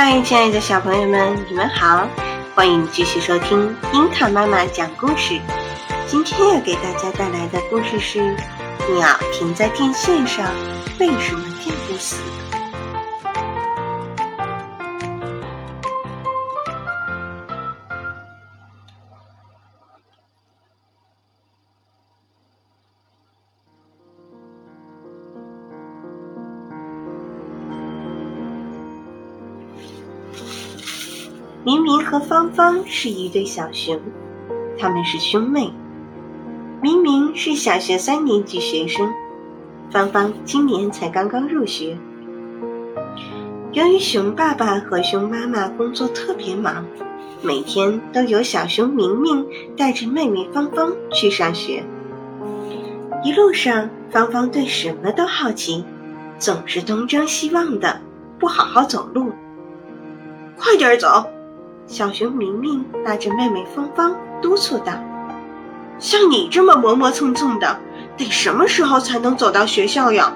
嗨，亲爱的小朋友们，你们好！欢迎继续收听樱桃妈妈讲故事。今天要给大家带来的故事是：鸟停在电线上，为什么电不死？明明和芳芳是一对小熊，他们是兄妹。明明是小学三年级学生，芳芳今年才刚刚入学。由于熊爸爸和熊妈妈工作特别忙，每天都有小熊明明带着妹妹芳芳去上学。一路上，芳芳对什么都好奇，总是东张西望的，不好好走路。快点走！小熊明明拉着妹妹芳芳督促道：“像你这么磨磨蹭蹭的，得什么时候才能走到学校呀？”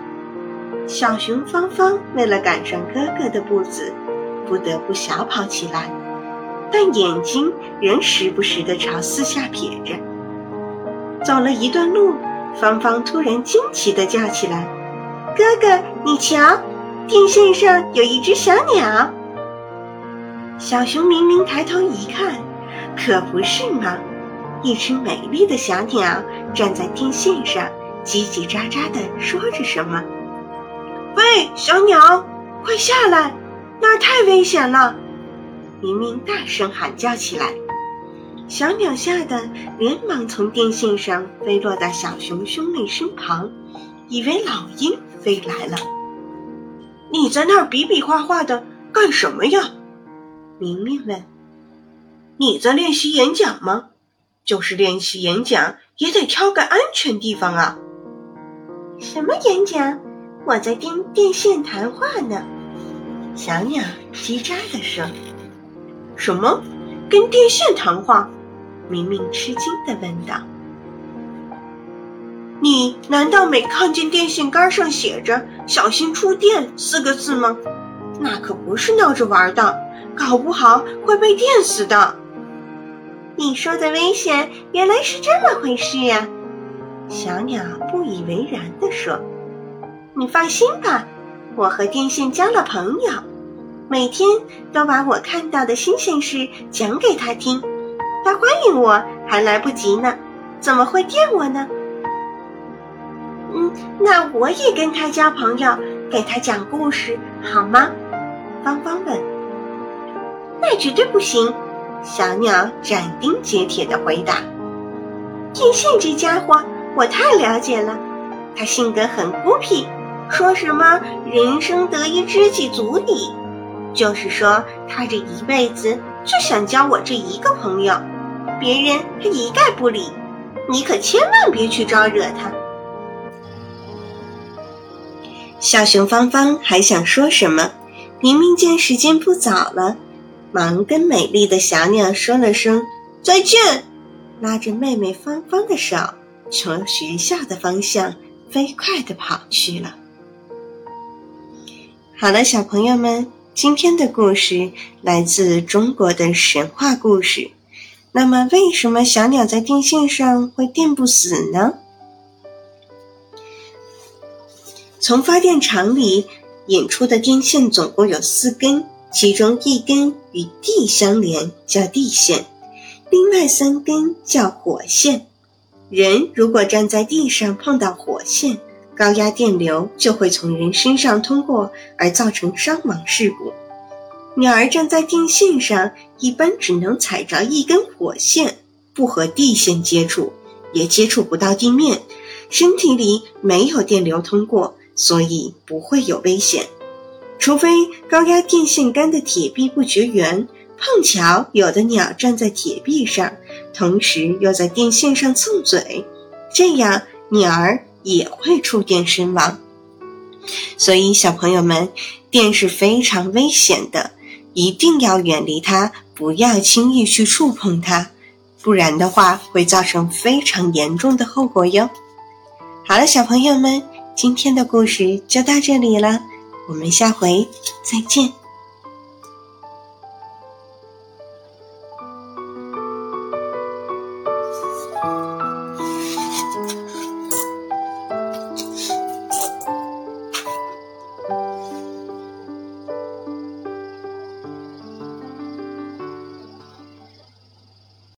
小熊芳芳为了赶上哥哥的步子，不得不小跑起来，但眼睛仍时不时地朝四下瞥着。走了一段路，芳芳突然惊奇地叫起来：“哥哥，你瞧，电线上有一只小鸟！”小熊明明抬头一看，可不是嘛！一只美丽的小鸟站在电线上，叽叽喳喳地说着什么。“喂，小鸟，快下来，那儿太危险了！”明明大声喊叫起来。小鸟吓得连忙从电线上飞落到小熊兄妹身旁，以为老鹰飞来了。“你在那儿比比划划的干什么呀？”明明问：“你在练习演讲吗？就是练习演讲，也得挑个安全地方啊。”“什么演讲？我在听电线谈话呢。”小鸟叽喳地说。“什么？跟电线谈话？”明明吃惊地问道。“你难道没看见电线杆上写着‘小心触电’四个字吗？那可不是闹着玩的。”搞不好会被电死的。你说的危险原来是这么回事呀！小鸟不以为然地说：“你放心吧，我和电线交了朋友，每天都把我看到的新鲜事讲给他听。他欢迎我还来不及呢，怎么会电我呢？”嗯，那我也跟他交朋友，给他讲故事好吗？芳芳问。那绝对不行！小鸟斩钉截铁地回答：“电线这家伙，我太了解了。他性格很孤僻，说什么‘人生得一知己足矣’，就是说他这一辈子就想交我这一个朋友，别人他一概不理。你可千万别去招惹他。”小熊芳芳还想说什么，明明见时间不早了。忙跟美丽的小鸟说了声再见，拉着妹妹芳芳的手，朝学校的方向飞快地跑去了。好了，小朋友们，今天的故事来自中国的神话故事。那么，为什么小鸟在电线上会电不死呢？从发电厂里引出的电线总共有四根。其中一根与地相连，叫地线；另外三根叫火线。人如果站在地上碰到火线，高压电流就会从人身上通过，而造成伤亡事故。鸟儿站在电线上，一般只能踩着一根火线，不和地线接触，也接触不到地面，身体里没有电流通过，所以不会有危险。除非高压电线杆的铁壁不绝缘，碰巧有的鸟站在铁壁上，同时又在电线上蹭嘴，这样鸟儿也会触电身亡。所以小朋友们，电是非常危险的，一定要远离它，不要轻易去触碰它，不然的话会造成非常严重的后果哟。好了，小朋友们，今天的故事就到这里了。我们下回再见。